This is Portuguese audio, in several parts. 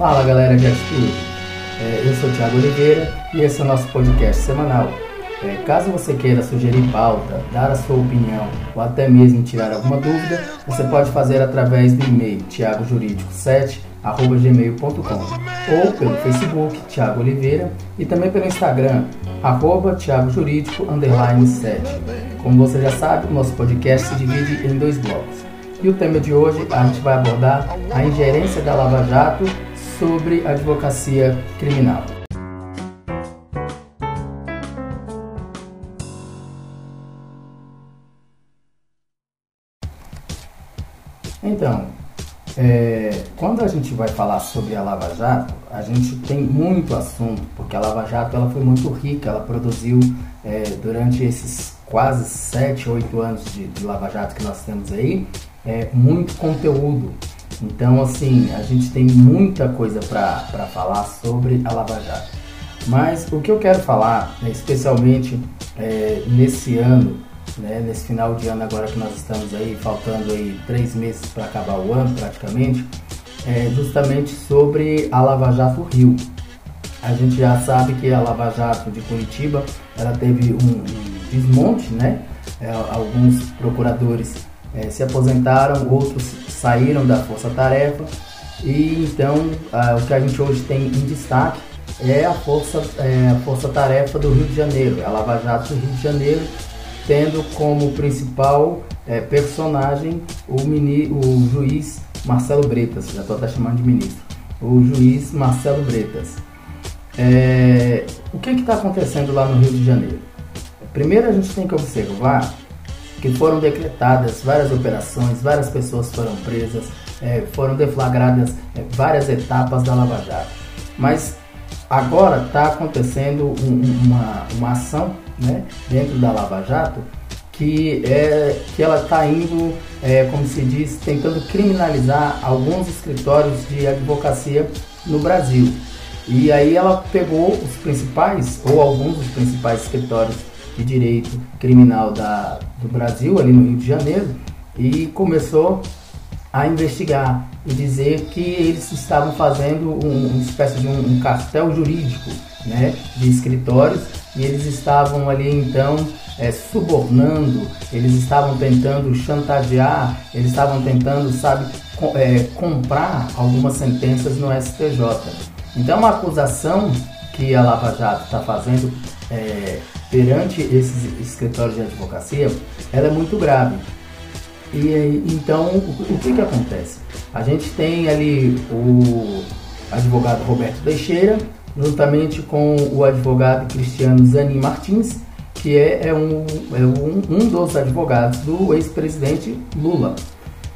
Fala galera de atitude, é, eu sou o Thiago Oliveira e esse é o nosso podcast semanal. É, caso você queira sugerir pauta, dar a sua opinião ou até mesmo tirar alguma dúvida, você pode fazer através do e-mail thiagojurídico7@gmail.com ou pelo Facebook Thiago Oliveira e também pelo Instagram arroba Thiago Jurídico 7. Como você já sabe, o nosso podcast se divide em dois blocos. E o tema de hoje a gente vai abordar a ingerência da Lava Jato sobre advocacia criminal. Então, é, quando a gente vai falar sobre a Lava Jato, a gente tem muito assunto, porque a Lava Jato ela foi muito rica, ela produziu é, durante esses quase 7, 8 anos de, de Lava Jato que nós temos aí, é, muito conteúdo. Então, assim, a gente tem muita coisa para falar sobre a Lava Jato. Mas o que eu quero falar, né, especialmente é, nesse ano, né, nesse final de ano agora que nós estamos aí, faltando aí três meses para acabar o ano praticamente, é justamente sobre a Lava Jato Rio. A gente já sabe que a Lava Jato de Curitiba, ela teve um, um desmonte, né? É, alguns procuradores é, se aposentaram, outros saíram da força-tarefa e então o que a gente hoje tem em destaque é a força é, a força-tarefa do Rio de Janeiro, a Lava Jato do Rio de Janeiro, tendo como principal é, personagem o, mini, o juiz Marcelo Bretas, já estou até chamando de ministro, o juiz Marcelo Bretas. É, o que está acontecendo lá no Rio de Janeiro? Primeiro a gente tem que observar que foram decretadas várias operações, várias pessoas foram presas, é, foram deflagradas é, várias etapas da Lava Jato. Mas agora está acontecendo um, uma, uma ação né, dentro da Lava Jato que, é, que ela está indo, é, como se diz, tentando criminalizar alguns escritórios de advocacia no Brasil. E aí ela pegou os principais, ou alguns dos principais escritórios de direito criminal da, do Brasil, ali no Rio de Janeiro, e começou a investigar e dizer que eles estavam fazendo um, uma espécie de um, um cartel jurídico né, de escritórios e eles estavam ali então é, subornando, eles estavam tentando chantagear, eles estavam tentando, sabe, é, comprar algumas sentenças no STJ. Então, uma acusação que a Lava Jato está fazendo é, perante esses escritórios de advocacia, ela é muito grave. E então, o, que que acontece? A gente tem ali o advogado Roberto Teixeira, juntamente com o advogado Cristiano Zanin Martins, que é, é, um, é um, um, dos advogados do ex-presidente Lula.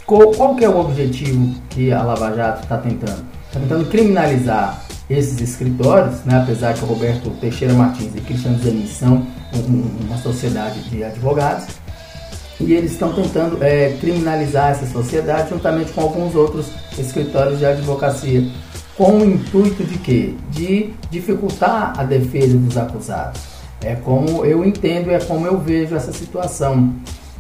Qual, qual é o objetivo que a Lava Jato está tentando? Está tentando criminalizar esses escritórios, né, apesar que o Roberto Teixeira Martins e Cristiano Zanin são uma sociedade de advogados, e eles estão tentando é, criminalizar essa sociedade juntamente com alguns outros escritórios de advocacia, com o intuito de quê? De dificultar a defesa dos acusados. É como eu entendo, é como eu vejo essa situação.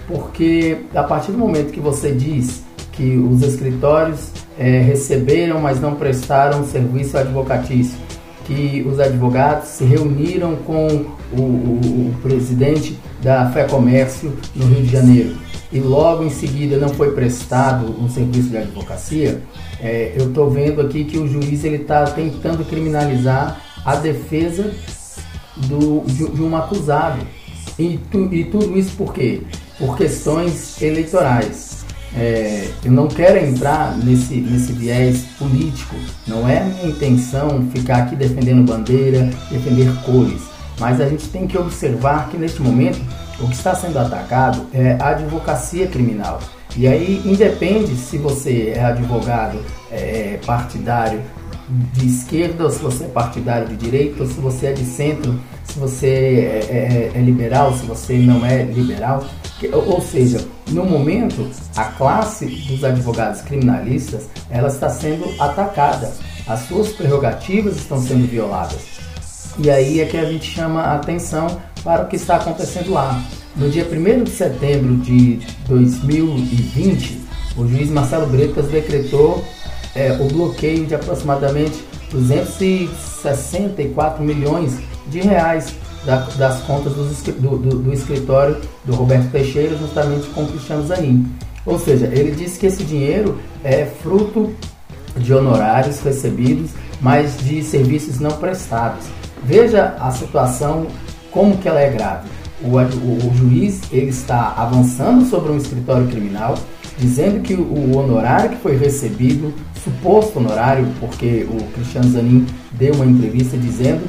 Porque a partir do momento que você diz que os escritórios é, receberam, mas não prestaram serviço advocatício, que os advogados se reuniram com o, o, o presidente da Fé Comércio no Rio de Janeiro e logo em seguida não foi prestado um serviço de advocacia, é, eu estou vendo aqui que o juiz ele está tentando criminalizar a defesa do, de, de um acusado. E, tu, e tudo isso por quê? Por questões eleitorais. É, eu não quero entrar nesse, nesse viés político, não é minha intenção ficar aqui defendendo bandeira, defender cores, mas a gente tem que observar que neste momento o que está sendo atacado é a advocacia criminal. E aí independe se você é advogado é, partidário de esquerda ou se você é partidário de direita ou se você é de centro, se você é, é, é liberal, se você não é liberal. Ou seja, no momento, a classe dos advogados criminalistas ela está sendo atacada, as suas prerrogativas estão sendo violadas. E aí é que a gente chama a atenção para o que está acontecendo lá. No dia 1 de setembro de 2020, o juiz Marcelo Bretas decretou é, o bloqueio de aproximadamente 264 milhões de reais da, das contas do, do, do, escritório do Roberto Teixeira, justamente com o Cristiano Zanin. Ou seja, ele disse que esse dinheiro é fruto de honorários recebidos, mas de serviços não prestados. Veja a situação, como que ela é grave. O, o, o juiz ele está avançando sobre um escritório criminal, dizendo que o honorário que foi recebido, suposto honorário, porque o Cristiano Zanin deu uma entrevista dizendo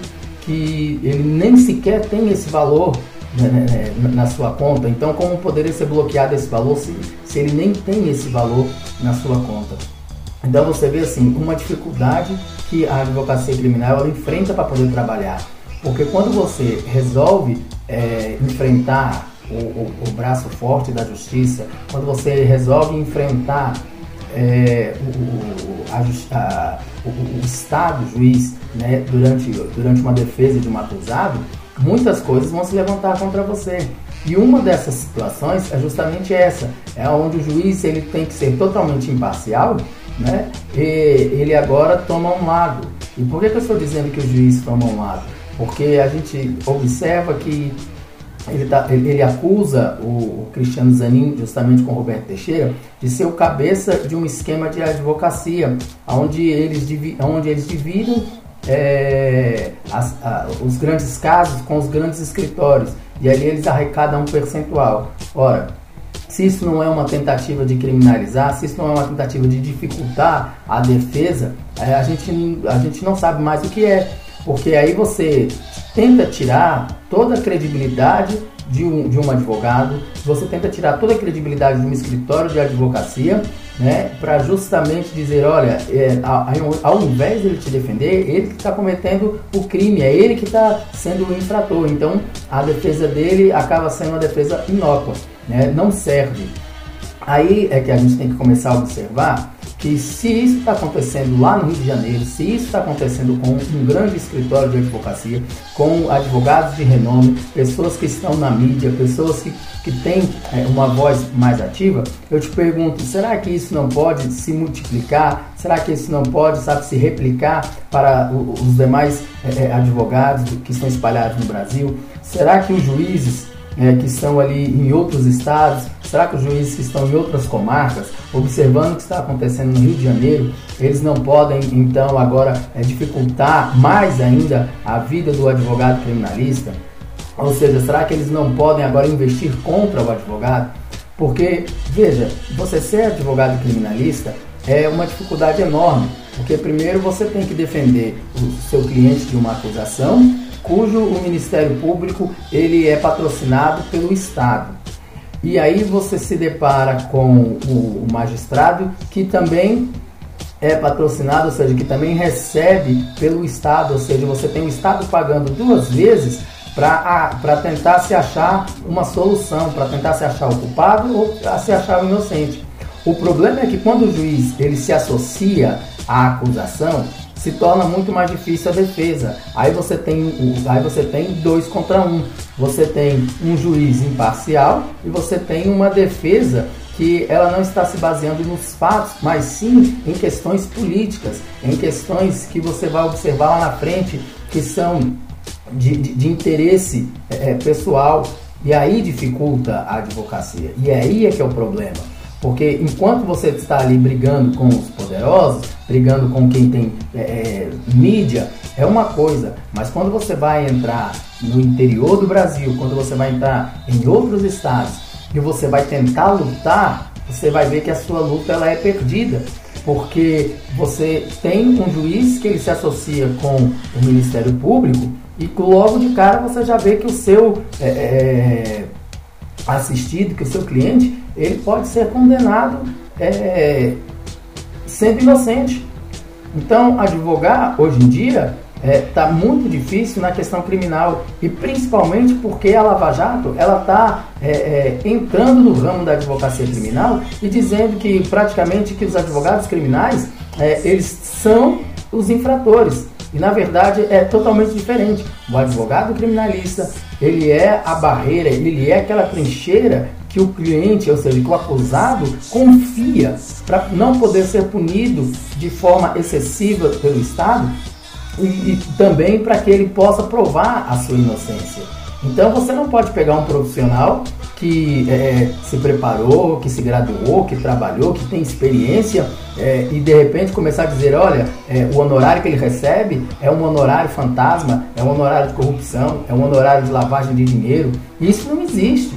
que ele nem sequer tem esse valor né, né, né, na sua conta. Então, como poderia ser bloqueado esse valor se, se ele nem tem esse valor na sua conta? Então, você vê assim uma dificuldade que a advocacia criminal enfrenta para poder trabalhar. Porque quando você resolve é, enfrentar o, o, o, braço forte da justiça, quando você resolve enfrentar é, o, a, a, o, Estado juiz né, durante, durante uma defesa de um acusado, muitas coisas vão se levantar contra você. E uma dessas situações é justamente essa, é onde o juiz ele tem que ser totalmente imparcial, né? E ele agora toma um lado. E por que, que eu estou dizendo que o juiz toma um lado? Porque a gente observa que ele, tá, ele, ele acusa o, Cristiano Zanin, justamente com o Roberto Teixeira, de ser o cabeça de um esquema de advocacia, onde eles, onde eles dividem é, as, a, os grandes casos com os grandes escritórios, e ali eles arrecadam um percentual. Ora, se isso não é uma tentativa de criminalizar, se isso não é uma tentativa de dificultar a defesa, é, a, gente, a gente não sabe mais o que é. Porque aí você tenta tirar toda a credibilidade de um, de um advogado, você tenta tirar toda a credibilidade de um escritório de advocacia, né, para justamente dizer, olha, é, ao, ao, invés de ele te defender, ele que está cometendo o crime, é ele que está sendo o infrator. Então, a defesa dele acaba sendo uma defesa inócua, né, não serve. Aí é que a gente tem que começar a observar que se isso está acontecendo lá no Rio de Janeiro, se isso está acontecendo com um grande escritório de advocacia, com advogados de renome, pessoas que estão na mídia, pessoas que, que têm é, uma voz mais ativa, eu te pergunto, será que isso não pode se multiplicar? Será que isso não pode, sabe, se replicar para os demais é, é, advogados que estão espalhados no Brasil? Será que os juízes é, que estão ali em outros estados? Será que os juízes que estão em outras comarcas, observando o que está acontecendo no Rio de Janeiro, eles não podem então agora é, dificultar mais ainda a vida do advogado criminalista? Ou seja, será que eles não podem agora investir contra o advogado? Porque, veja, você ser advogado criminalista é uma dificuldade enorme, porque primeiro você tem que defender o seu cliente de uma acusação cujo o Ministério Público ele é patrocinado pelo Estado. E aí você se depara com o magistrado que também é patrocinado, ou seja, que também recebe pelo Estado, ou seja, você tem o Estado pagando duas vezes para tentar se achar uma solução, para tentar se achar o culpado ou se achar o inocente. O problema é que quando o juiz ele se associa à acusação, se torna muito mais difícil a defesa. Aí você tem, aí você tem dois contra um. Você tem um juiz imparcial e você tem uma defesa que ela não está se baseando nos fatos, mas sim em questões políticas, em questões que você vai observar lá na frente que são de, de, de interesse é, pessoal. E aí dificulta a advocacia. E aí é que é o problema. Porque enquanto você está ali brigando com os poderosos, brigando com quem tem é, é, mídia, é uma coisa. Mas quando você vai entrar no interior do Brasil, quando você vai entrar em outros estados e você vai tentar lutar, você vai ver que a sua luta ela é perdida. Porque você tem um juiz que ele se associa com o Ministério Público e logo de cara você já vê que o seu é, é assistido, que o seu cliente, ele pode ser condenado é, sendo inocente. Então, advogar hoje em dia está é, tá muito difícil na questão criminal e principalmente porque a Lava Jato ela está é, é, entrando no ramo da advocacia criminal e dizendo que praticamente que os advogados criminais é, eles são os infratores. E na verdade é totalmente diferente. O advogado criminalista, ele é a barreira, ele é aquela trincheira que o cliente, ou seja, que o acusado confia para não poder ser punido de forma excessiva pelo Estado e, e também para que ele possa provar a sua inocência. Então você não pode pegar um profissional que é, se preparou, que se graduou, que trabalhou, que tem experiência é, e de repente começar a dizer, olha, é, o honorário que ele recebe é um honorário fantasma, é um honorário de corrupção, é um honorário de lavagem de dinheiro. Isso não existe.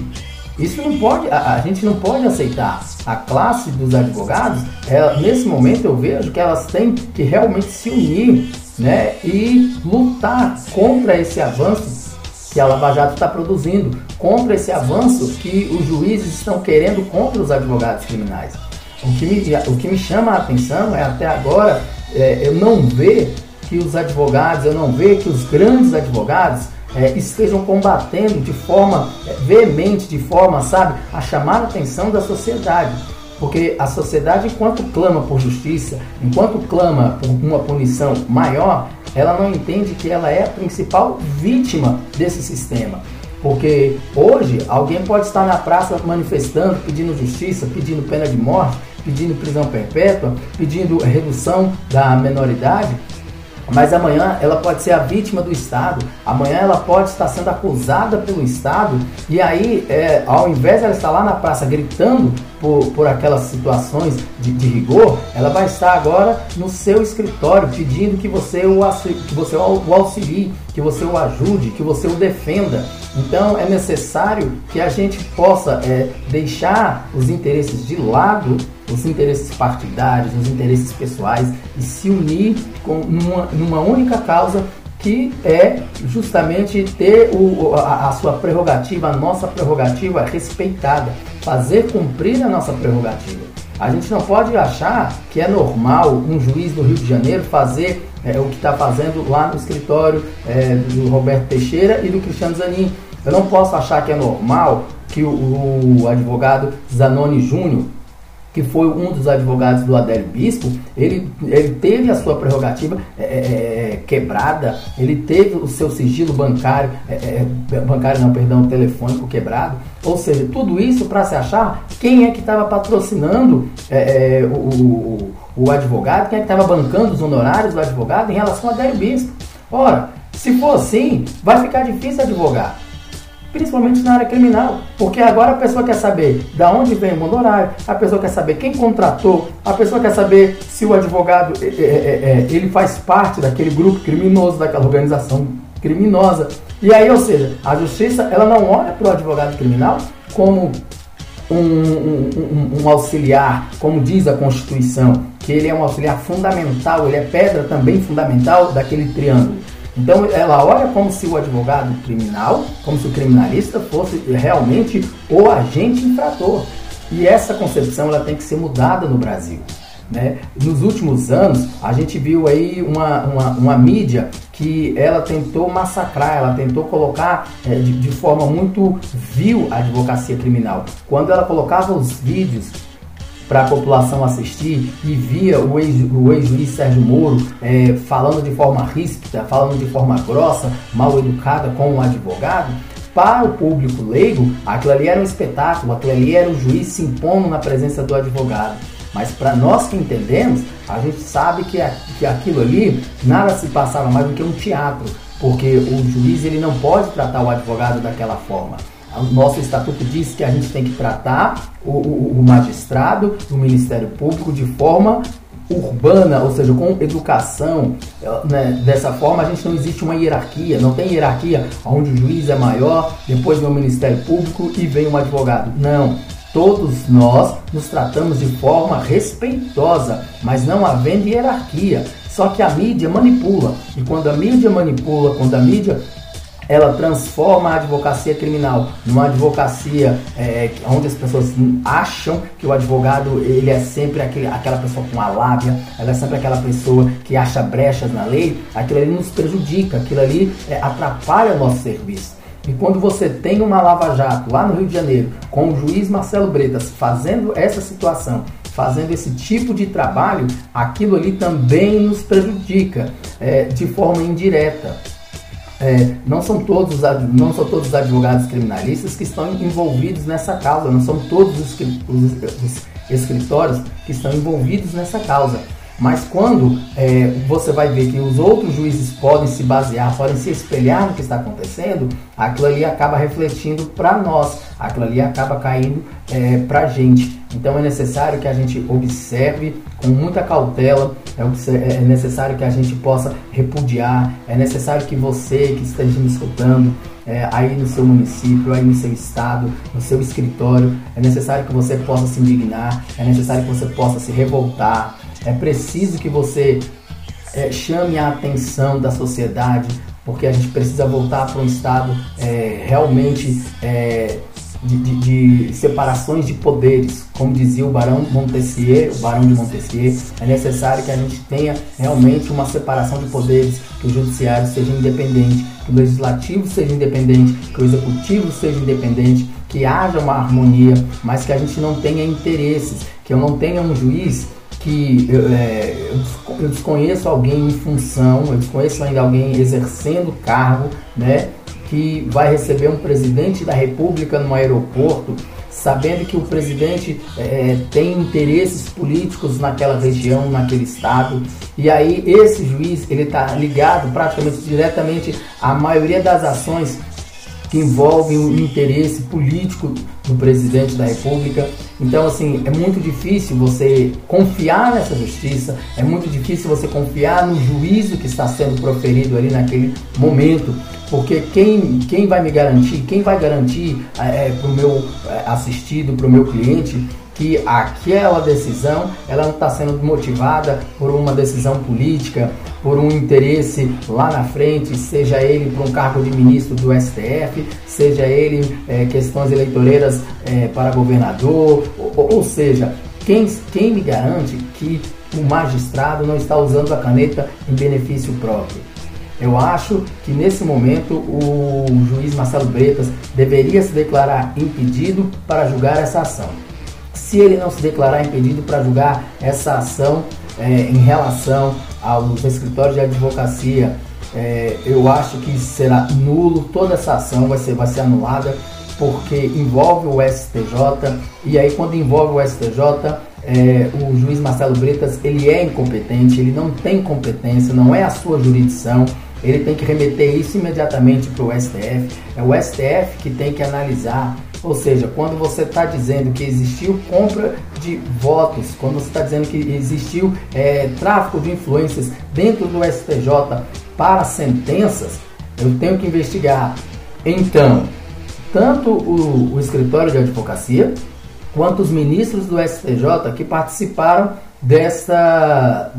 Isso não pode, a, a gente não pode aceitar. A classe dos advogados, ela, nesse momento eu vejo que elas têm que realmente se unir né, e lutar contra esse avanço que a Lava Jato está produzindo, contra esse avanço que os juízes estão querendo contra os advogados criminais. O que me, o que me chama a atenção é até agora é, eu não ver que os advogados, eu não ver que os grandes advogados é, estejam combatendo de forma é, veemente, de forma, sabe, a chamar a atenção da sociedade. Porque a sociedade, enquanto clama por justiça, enquanto clama por uma punição maior, ela não entende que ela é a principal vítima desse sistema. Porque hoje alguém pode estar na praça manifestando, pedindo justiça, pedindo pena de morte, pedindo prisão perpétua, pedindo redução da menoridade, mas amanhã ela pode ser a vítima do Estado, amanhã ela pode estar sendo acusada pelo Estado, e aí, é, ao invés de ela estar lá na praça gritando por, por aquelas situações de, de, rigor, ela vai estar agora no seu escritório pedindo que você, o, que você o auxilie, que você o ajude, que você o defenda. Então é necessário que a gente possa é, deixar os interesses de lado, os interesses partidários, os interesses pessoais e se unir com, numa, numa única causa que é justamente ter o, a, a, sua prerrogativa, a nossa prerrogativa respeitada, fazer cumprir a nossa prerrogativa. A gente não pode achar que é normal um juiz do Rio de Janeiro fazer é, o que está fazendo lá no escritório é, do Roberto Teixeira e do Cristiano Zanin. Eu não posso achar que é normal que o, o advogado Zanoni Júnior que foi um dos advogados do Adélio Bispo, ele, ele teve a sua prerrogativa é, é, é quebrada, ele teve o seu sigilo bancário, é, é bancário não, perdão, telefônico quebrado, ou seja, tudo isso para se achar quem é que estava patrocinando é, o, o, advogado, quem é que estava bancando os honorários do advogado em relação ao Adélio Bispo. Ora, se for assim, vai ficar difícil advogar principalmente na área criminal, porque agora a pessoa quer saber da onde vem o honorário, a pessoa quer saber quem contratou, a pessoa quer saber se o advogado é, é, é, ele faz parte daquele grupo criminoso, daquela organização criminosa. E aí, ou seja, a justiça ela não olha para o advogado criminal como um, um, um, um, auxiliar, como diz a Constituição, que ele é um auxiliar fundamental, ele é pedra também fundamental daquele triângulo. Então ela olha como se o advogado criminal, como se o criminalista fosse realmente o agente infrator. E essa concepção ela tem que ser mudada no Brasil. Né? Nos últimos anos, a gente viu aí uma, uma, uma mídia que ela tentou massacrar, ela tentou colocar é, de, de forma muito vil a advocacia criminal. Quando ela colocava os vídeos para a população assistir e via o ex-juiz ex Sérgio Moro é, falando de forma ríspida, falando de forma grossa, mal educada com o advogado, para o público leigo, aquilo ali era um espetáculo, aquilo ali era o juiz se impondo na presença do advogado. Mas para nós que entendemos, a gente sabe que, que aquilo ali nada se passava mais do que um teatro, porque o juiz ele não pode tratar o advogado daquela forma. O nosso estatuto diz que a gente tem que tratar o, o, o magistrado, o Ministério Público de forma urbana, ou seja, com educação. Né? Dessa forma, a gente não existe uma hierarquia, não tem hierarquia onde o juiz é maior, depois vem o Ministério Público e vem um advogado. Não. Todos nós nos tratamos de forma respeitosa, mas não havendo hierarquia. Só que a mídia manipula. E quando a mídia manipula, quando a mídia ela transforma a advocacia criminal numa advocacia é, onde as pessoas acham que o advogado ele é sempre aquele, aquela pessoa com a lábia, ela é sempre aquela pessoa que acha brechas na lei, aquilo ali nos prejudica, aquilo ali é, atrapalha o nosso serviço. E quando você tem uma lava-jato lá no Rio de Janeiro, com o juiz Marcelo Bretas fazendo essa situação, fazendo esse tipo de trabalho, aquilo ali também nos prejudica é, de forma indireta. É, não, são todos, não são todos os advogados criminalistas que estão envolvidos nessa causa, não são todos os, os, os escritórios que estão envolvidos nessa causa. Mas quando é, você vai ver que os outros juízes podem se basear, podem se espelhar no que está acontecendo, aquilo ali acaba refletindo para nós, aquilo ali acaba caindo é, para a gente. Então é necessário que a gente observe com muita cautela, é, é necessário que a gente possa repudiar, é necessário que você que esteja me escutando, é, aí no seu município, aí no seu estado, no seu escritório, é necessário que você possa se indignar, é necessário que você possa se revoltar, é preciso que você é, chame a atenção da sociedade, porque a gente precisa voltar para um estado é, realmente é, de, de, de, separações de poderes, como dizia o Barão Montessier, o Barão de Montessier, é necessário que a gente tenha realmente uma separação de poderes, que o judiciário seja independente, que o legislativo seja independente, que o executivo seja independente, que haja uma harmonia, mas que a gente não tenha interesses, que eu não tenha um juiz que é, eu desconheço alguém em função, eu desconheço ainda alguém exercendo cargo, né, que vai receber um presidente da República no aeroporto, sabendo que o presidente é, tem interesses políticos naquela região, naquele estado, e aí esse juiz ele está ligado praticamente diretamente à maioria das ações que envolvem o interesse político do presidente da República. Então, assim, é muito difícil você confiar nessa justiça, é muito difícil você confiar no juízo que está sendo proferido ali naquele momento, porque quem, quem vai me garantir, quem vai garantir é, para o meu é, assistido, para o meu cliente, que aquela decisão ela não está sendo motivada por uma decisão política, por um interesse lá na frente, seja ele por um cargo de ministro do STF, seja ele é, questões eleitoreiras é, para governador, ou, ou seja, quem, quem me garante que o magistrado não está usando a caneta em benefício próprio? Eu acho que nesse momento o juiz Marcelo Bretas deveria se declarar impedido para julgar essa ação se ele não se declarar impedido para julgar essa ação é, em relação aos escritórios de advocacia, é, eu acho que será nulo, toda essa ação vai ser, vai ser anulada, porque envolve o STJ, e aí quando envolve o STJ, é, o juiz Marcelo Bretas, ele é incompetente, ele não tem competência, não é a sua jurisdição, ele tem que remeter isso imediatamente para o STF, é o STF que tem que analisar ou seja, quando você está dizendo que existiu compra de votos, quando você está dizendo que existiu é, tráfico de influências dentro do STJ para sentenças, eu tenho que investigar. Então, tanto o, o escritório de advocacia quanto os ministros do STJ que participaram dessa,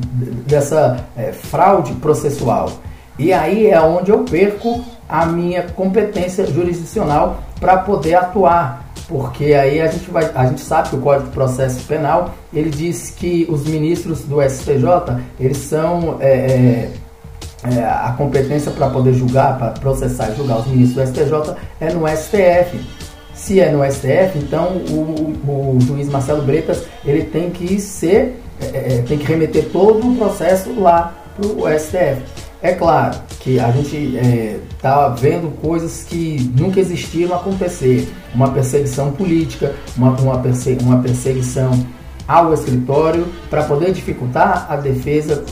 dessa é, fraude processual. E aí é onde eu perco a minha competência jurisdicional para poder atuar, porque aí a gente vai, a gente sabe que o Código de Processo Penal ele diz que os ministros do STJ eles são é, é, é, a competência para poder julgar, para processar e julgar os ministros do STJ é no STF. Se é no STF, então o, o, o juiz Marcelo Bretas ele tem que ser, é, é, tem que remeter todo o processo lá para o STF. É claro que a gente está é, vendo coisas que nunca existiram acontecer. Uma perseguição política, uma, uma, perse uma perseguição ao escritório para poder dificultar a defesa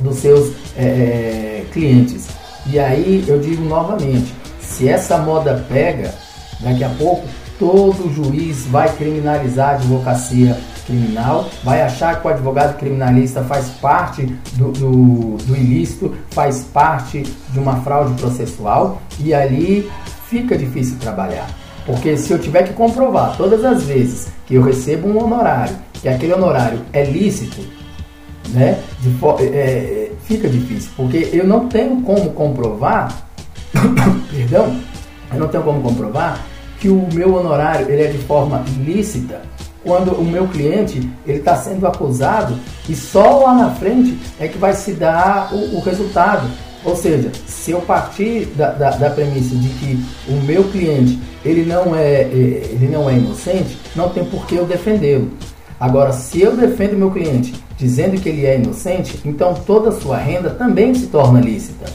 dos seus é, é, clientes. E aí eu digo novamente, se essa moda pega, daqui a pouco todo juiz vai criminalizar a advocacia criminal, vai achar que o advogado criminalista faz parte do, do, do ilícito, faz parte de uma fraude processual e ali fica difícil trabalhar. Porque se eu tiver que comprovar todas as vezes que eu recebo um honorário, que aquele honorário é lícito, né, é, é, fica difícil. Porque eu não tenho como comprovar, perdão, eu não tenho como comprovar que o meu honorário ele é de forma ilícita quando o meu cliente ele está sendo acusado e só lá na frente é que vai se dar o, o resultado. Ou seja, se eu partir da, da, da, premissa de que o meu cliente ele não é, é ele não é inocente, não tem por que eu defendê-lo. Agora, se eu defendo meu cliente dizendo que ele é inocente, então toda a sua renda também se torna lícita.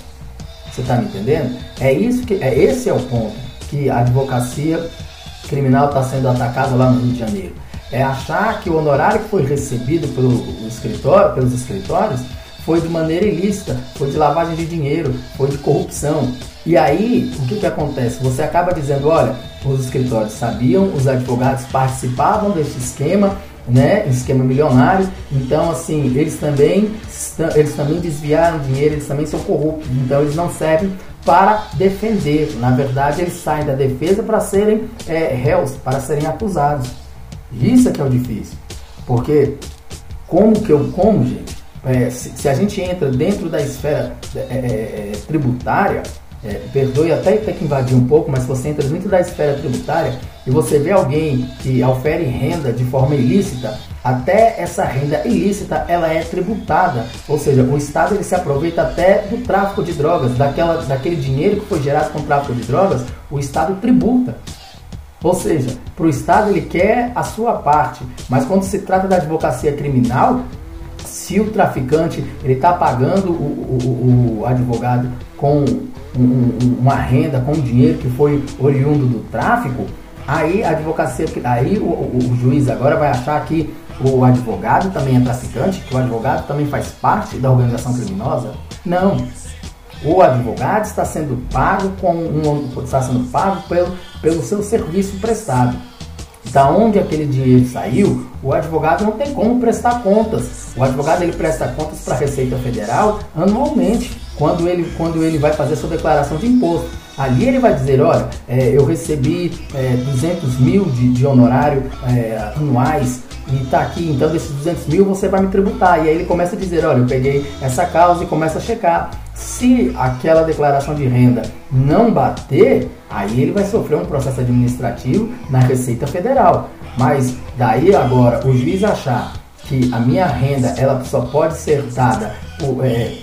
Você está me entendendo? É isso que é esse é o ponto que a advocacia criminal está sendo atacada lá no Rio de Janeiro. É achar que o honorário que foi recebido pelo escritório, pelos escritórios foi de maneira ilícita, foi de lavagem de dinheiro, foi de corrupção. E aí, o que, que acontece? Você acaba dizendo, olha, os escritórios sabiam, os advogados participavam desse esquema, né, esquema milionário. Então, assim, eles também, eles também desviaram dinheiro, eles também são corruptos. Então, eles não servem para defender. Na verdade, eles saem da defesa para serem é, réus, para serem acusados. Isso é que é o difícil. Porque como que eu, como, gente, é, se, se, a gente entra dentro da esfera é, é, é tributária, é, perdoe até ter que invadir um pouco, mas se você entra dentro da esfera tributária e você vê alguém que ofere renda de forma ilícita, até essa renda ilícita ela é tributada, ou seja, o Estado ele se aproveita até do tráfico de drogas, daquela, daquele dinheiro que foi gerado com o tráfico de drogas, o Estado tributa. Ou seja, para o Estado ele quer a sua parte, mas quando se trata da advocacia criminal, se o traficante ele está pagando o, o, o advogado com um, uma renda com dinheiro que foi oriundo do tráfico, aí a advocacia, aí o, o, juiz agora vai achar que o advogado também é traficante, que o advogado também faz parte da organização criminosa? Não. O advogado está sendo pago com um, está sendo pago pelo, pelo seu serviço prestado. Da onde aquele dinheiro saiu, o advogado não tem como prestar contas. O advogado ele presta contas para a Receita Federal anualmente quando ele, quando ele vai fazer sua declaração de imposto. Ali ele vai dizer, olha, é, eu recebi é, 200 mil de, de honorário é, anuais e está aqui, então desses 200 mil você vai me tributar. E aí ele começa a dizer, olha, eu peguei essa causa e começa a checar. Se aquela declaração de renda não bater, aí ele vai sofrer um processo administrativo na Receita Federal. Mas daí agora o juiz achar que a minha renda ela só pode ser dada por, é,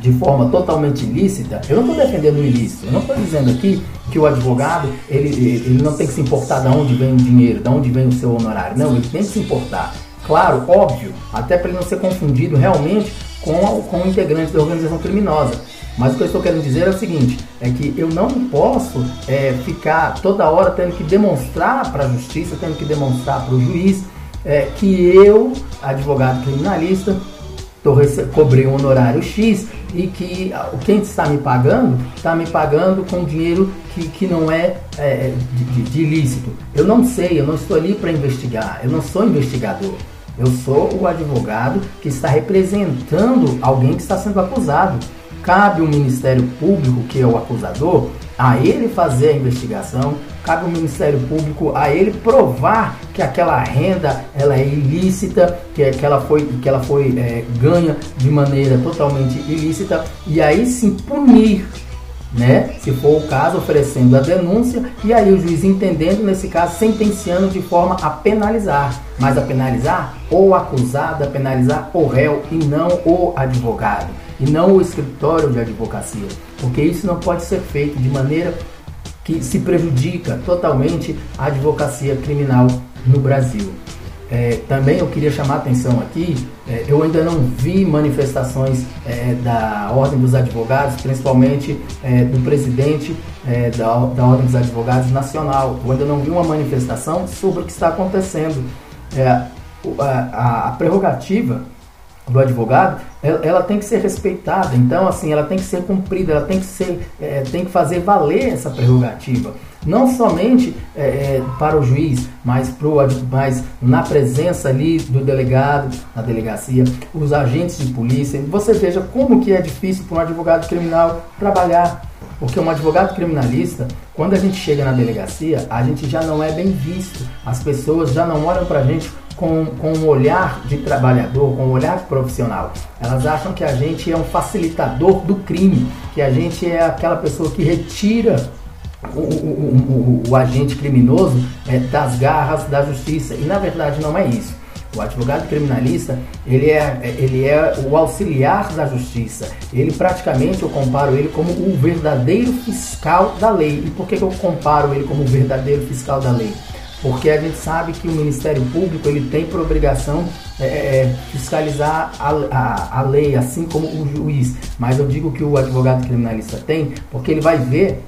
de forma totalmente ilícita, eu não estou defendendo o ilícito. Eu não estou dizendo aqui que o advogado ele, ele não tem que se importar de onde vem o dinheiro, de onde vem o seu honorário. Não, ele tem que se importar. Claro, óbvio, até para ele não ser confundido realmente com, com integrantes da organização criminosa. Mas o que eu estou querendo dizer é o seguinte: é que eu não posso é, ficar toda hora tendo que demonstrar para a justiça, tendo que demonstrar para o juiz é, que eu, advogado criminalista, cobrei um honorário X e que quem está me pagando está me pagando com dinheiro que, que não é, é de, de, ilícito. Eu não sei, eu não estou ali para investigar, eu não sou investigador. Eu sou o advogado que está representando alguém que está sendo acusado. Cabe o Ministério Público, que é o acusador, a ele fazer a investigação, cabe ao Ministério Público a ele provar que aquela renda ela é ilícita, que, é, que ela foi, que ela foi é, ganha de maneira totalmente ilícita e aí sim punir, né? Se for o caso, oferecendo a denúncia e aí o juiz entendendo nesse caso sentenciando de forma a penalizar, mas a penalizar o acusado, a penalizar o réu e não o advogado e não o escritório de advocacia, porque isso não pode ser feito de maneira que se prejudica totalmente a advocacia criminal no Brasil. É, também eu queria chamar a atenção aqui, é, eu ainda não vi manifestações é, da Ordem dos Advogados, principalmente é, do presidente é, da, da Ordem dos Advogados Nacional. Eu ainda não vi uma manifestação sobre o que está acontecendo. É, a, a prerrogativa do advogado, ela, ela, tem que ser respeitada. Então, assim, ela tem que ser cumprida, ela tem que ser, tem que fazer valer essa prerrogativa. Não somente é, é para o juiz, mas, pro, mas na presença ali do delegado, na delegacia, os agentes de polícia. Você veja como que é difícil para um advogado criminal trabalhar. Porque um advogado criminalista, quando a gente chega na delegacia, a gente já não é bem visto. As pessoas já não olham para a gente com, com um olhar de trabalhador, com um olhar de profissional. Elas acham que a gente é um facilitador do crime, que a gente é aquela pessoa que retira o, o, o, o agente criminoso é, das garras da justiça. E na verdade não é isso. O advogado criminalista, ele é, ele é o auxiliar da justiça. Ele praticamente, eu comparo ele como o verdadeiro fiscal da lei. E por que, que eu comparo ele como o verdadeiro fiscal da lei? porque a gente sabe que o Ministério Público ele tem por obrigação é, é, fiscalizar a, a, a lei, assim como o juiz. Mas eu digo que o advogado criminalista tem, porque ele vai ver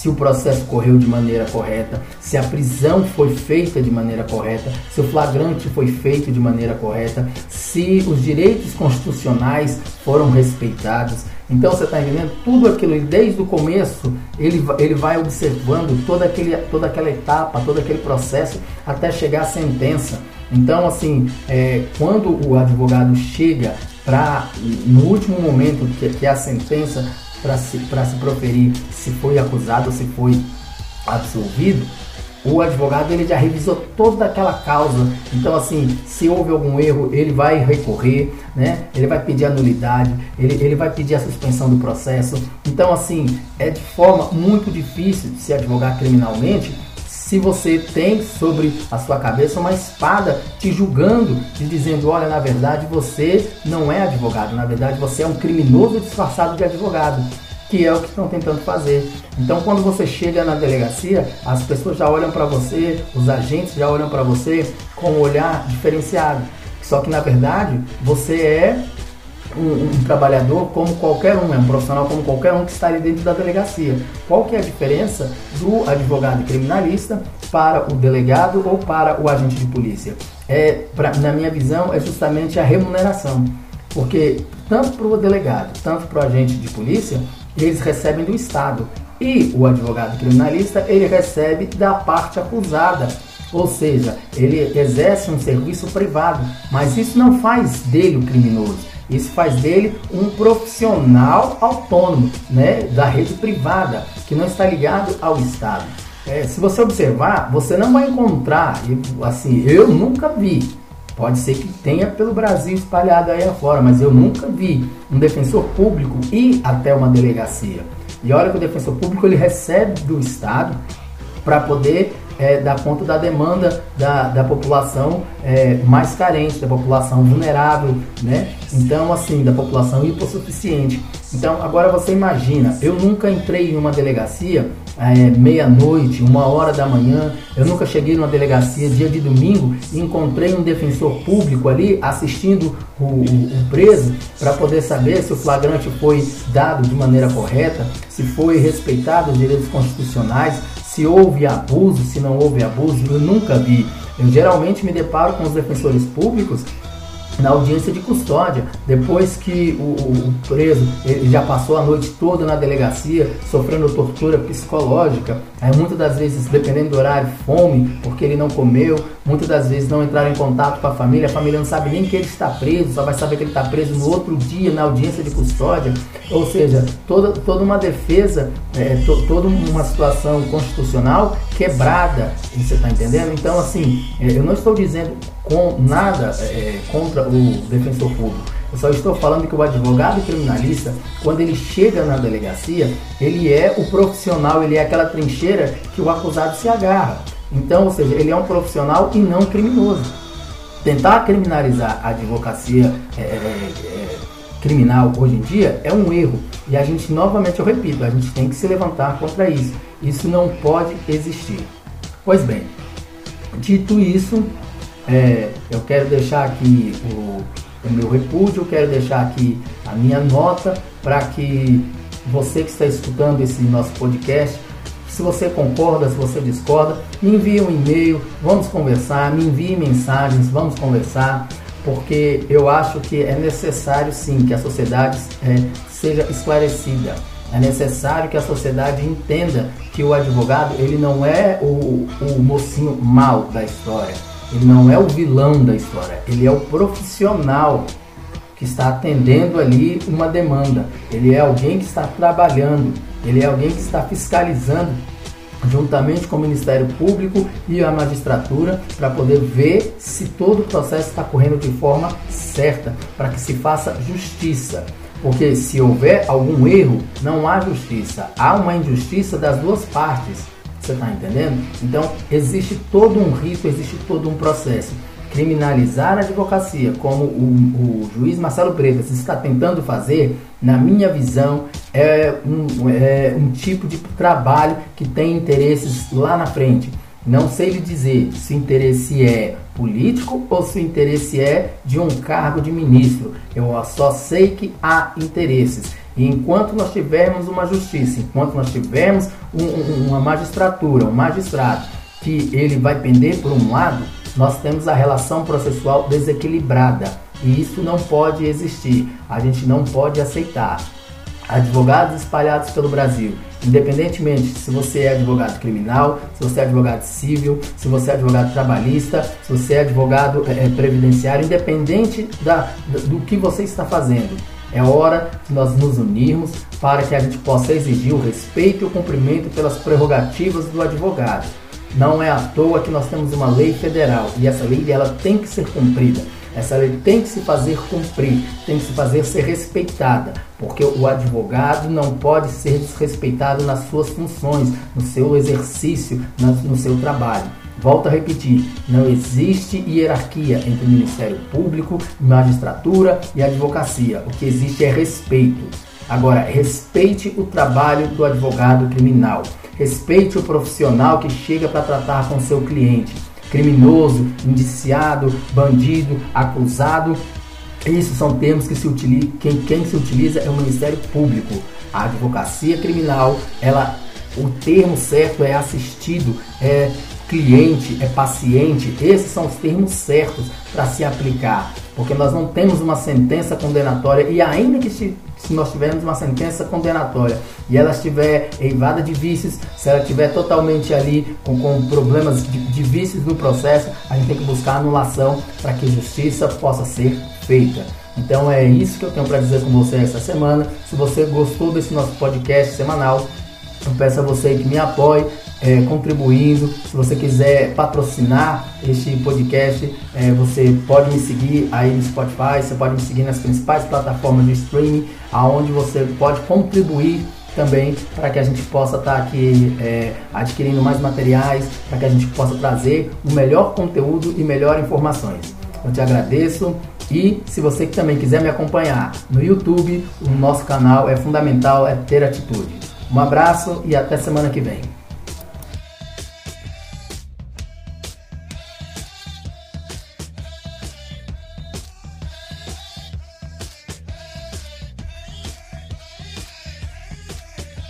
se o processo correu de maneira correta, se a prisão foi feita de maneira correta, se o flagrante foi feito de maneira correta, se os direitos constitucionais foram respeitados. Então você está entendendo? Tudo aquilo, desde o começo, ele, ele vai observando toda, aquele, toda aquela etapa, todo aquele processo até chegar à sentença. Então, assim, é, quando o advogado chega para, no último momento, que, que é a sentença, para se, se proferir se foi acusado ou se foi absolvido, o advogado ele já revisou toda aquela causa. Então, assim, se houve algum erro, ele vai recorrer, né? Ele vai pedir a nulidade, ele, ele vai pedir a suspensão do processo. Então, assim, é de forma muito difícil de se advogar criminalmente se você tem sobre a sua cabeça uma espada te julgando, te dizendo: olha, na verdade você não é advogado, na verdade você é um criminoso disfarçado de advogado, que é o que estão tentando fazer. Então, quando você chega na delegacia, as pessoas já olham para você, os agentes já olham para você com um olhar diferenciado. Só que na verdade você é um, um, trabalhador como qualquer um, é um profissional como qualquer um que está ali dentro da delegacia. Qual que é a diferença do advogado criminalista para o delegado ou para o agente de polícia? É, pra, na minha visão, é justamente a remuneração. Porque tanto para o delegado, tanto para o agente de polícia, eles recebem do Estado. E o advogado criminalista, ele recebe da parte acusada. Ou seja, ele exerce um serviço privado, mas isso não faz dele o criminoso. Isso faz dele um profissional autônomo, né, da rede privada, que não está ligado ao Estado. É, se você observar, você não vai encontrar, assim, eu nunca vi, pode ser que tenha pelo Brasil espalhado aí afora, mas eu nunca vi um defensor público ir até uma delegacia. E olha que o defensor público ele recebe do Estado para poder é, dar conta da demanda da, da população é, mais carente, da população vulnerável, né? Então, assim, da população hipossuficiente. Então, agora você imagina, eu nunca entrei em uma delegacia é, meia-noite, uma hora da manhã, eu nunca cheguei numa delegacia dia de domingo e encontrei um defensor público ali assistindo o, o, o preso para poder saber se o flagrante foi dado de maneira correta, se foi respeitado os direitos constitucionais, se houve abuso, se não houve abuso, eu nunca vi. Eu geralmente me deparo com os defensores públicos na audiência de custódia, depois que o, o, preso já passou a noite toda na delegacia sofrendo tortura psicológica, aí muitas das vezes, dependendo do horário, fome, porque ele não comeu, muitas das vezes não entraram em contato com a família, a família não sabe nem que ele está preso, só vai saber que ele está preso no outro dia na audiência de custódia, ou seja, toda, toda uma defesa, é, to, toda uma situação constitucional quebrada, você está entendendo? Então, assim, é, eu não estou dizendo com nada é, contra o defensor público. Eu só estou falando que o advogado criminalista, quando ele chega na delegacia, ele é o profissional, ele é aquela trincheira que o acusado se agarra. Então, ou seja, ele é um profissional e não criminoso. Tentar criminalizar a advocacia é, é, é, criminal hoje em dia é um erro. E a gente, novamente, eu repito, a gente tem que se levantar contra isso. Isso não pode existir. Pois bem, dito isso, é, eu quero deixar aqui o, o meu repúdio, quero deixar aqui a minha nota para que você que está escutando esse nosso podcast, se você concorda, se você discorda, me envie um e-mail, vamos conversar, me envie mensagens, vamos conversar, porque eu acho que é necessário sim que a sociedade é, seja esclarecida. É necessário que a sociedade entenda que o advogado ele não é o, o mocinho mal da história ele não é o vilão da história, ele é o profissional que está atendendo ali uma demanda. Ele é alguém que está trabalhando, ele é alguém que está fiscalizando juntamente com o Ministério Público e a magistratura para poder ver se todo o processo está correndo de forma certa, para que se faça justiça. Porque se houver algum erro, não há justiça, há uma injustiça das duas partes. Você está entendendo? Então, existe todo um rito, existe todo um processo. Criminalizar a advocacia, como o, o juiz Marcelo Bretas está tentando fazer, na minha visão, é um, é um tipo de trabalho que tem interesses lá na frente. Não sei lhe dizer se o interesse é político ou se o interesse é de um cargo de ministro. Eu só sei que há interesses. E enquanto nós tivermos uma justiça, enquanto nós tivermos um, um, uma magistratura, um magistrado, que ele vai pender por um lado, nós temos a relação processual desequilibrada. E isso não pode existir. A gente não pode aceitar. Advogados espalhados pelo Brasil, independentemente se você é advogado criminal, se você é advogado civil, se você é advogado trabalhista, se você é advogado é, previdenciário, independente da, do que você está fazendo. É hora de nós nos unirmos para que a gente possa exigir o respeito e o cumprimento pelas prerrogativas do advogado. Não é à toa que nós temos uma lei federal e essa lei ela tem que ser cumprida. Essa lei tem que se fazer cumprir, tem que se fazer ser respeitada, porque o advogado não pode ser desrespeitado nas suas funções, no seu exercício, no seu trabalho. Volto a repetir: não existe hierarquia entre Ministério Público, magistratura e advocacia. O que existe é respeito. Agora, respeite o trabalho do advogado criminal. Respeite o profissional que chega para tratar com seu cliente. Criminoso, indiciado, bandido, acusado. Isso são termos que se utilizam, quem, quem se utiliza é o Ministério Público. A advocacia criminal, ela, o termo certo é assistido, é cliente, é paciente, esses são os termos certos para se aplicar, porque nós não temos uma sentença condenatória e ainda que se, se nós tivermos uma sentença condenatória e ela estiver eivada de vícios, se ela estiver totalmente ali com, com problemas de, de vícios no processo, a gente tem que buscar anulação para que justiça possa ser feita. Então é isso que eu tenho para dizer com você essa semana. Se você gostou desse nosso podcast semanal, eu peço a você que me apoie é, contribuindo. Se você quiser patrocinar este podcast, é, você pode me seguir aí no Spotify, você pode me seguir nas principais plataformas de streaming, aonde você pode contribuir também para que a gente possa estar tá aqui é, adquirindo mais materiais, para que a gente possa trazer o melhor conteúdo e melhor informações. Eu te agradeço e se você também quiser me acompanhar no YouTube, o nosso canal é fundamental é ter atitude. Um abraço e até semana que vem.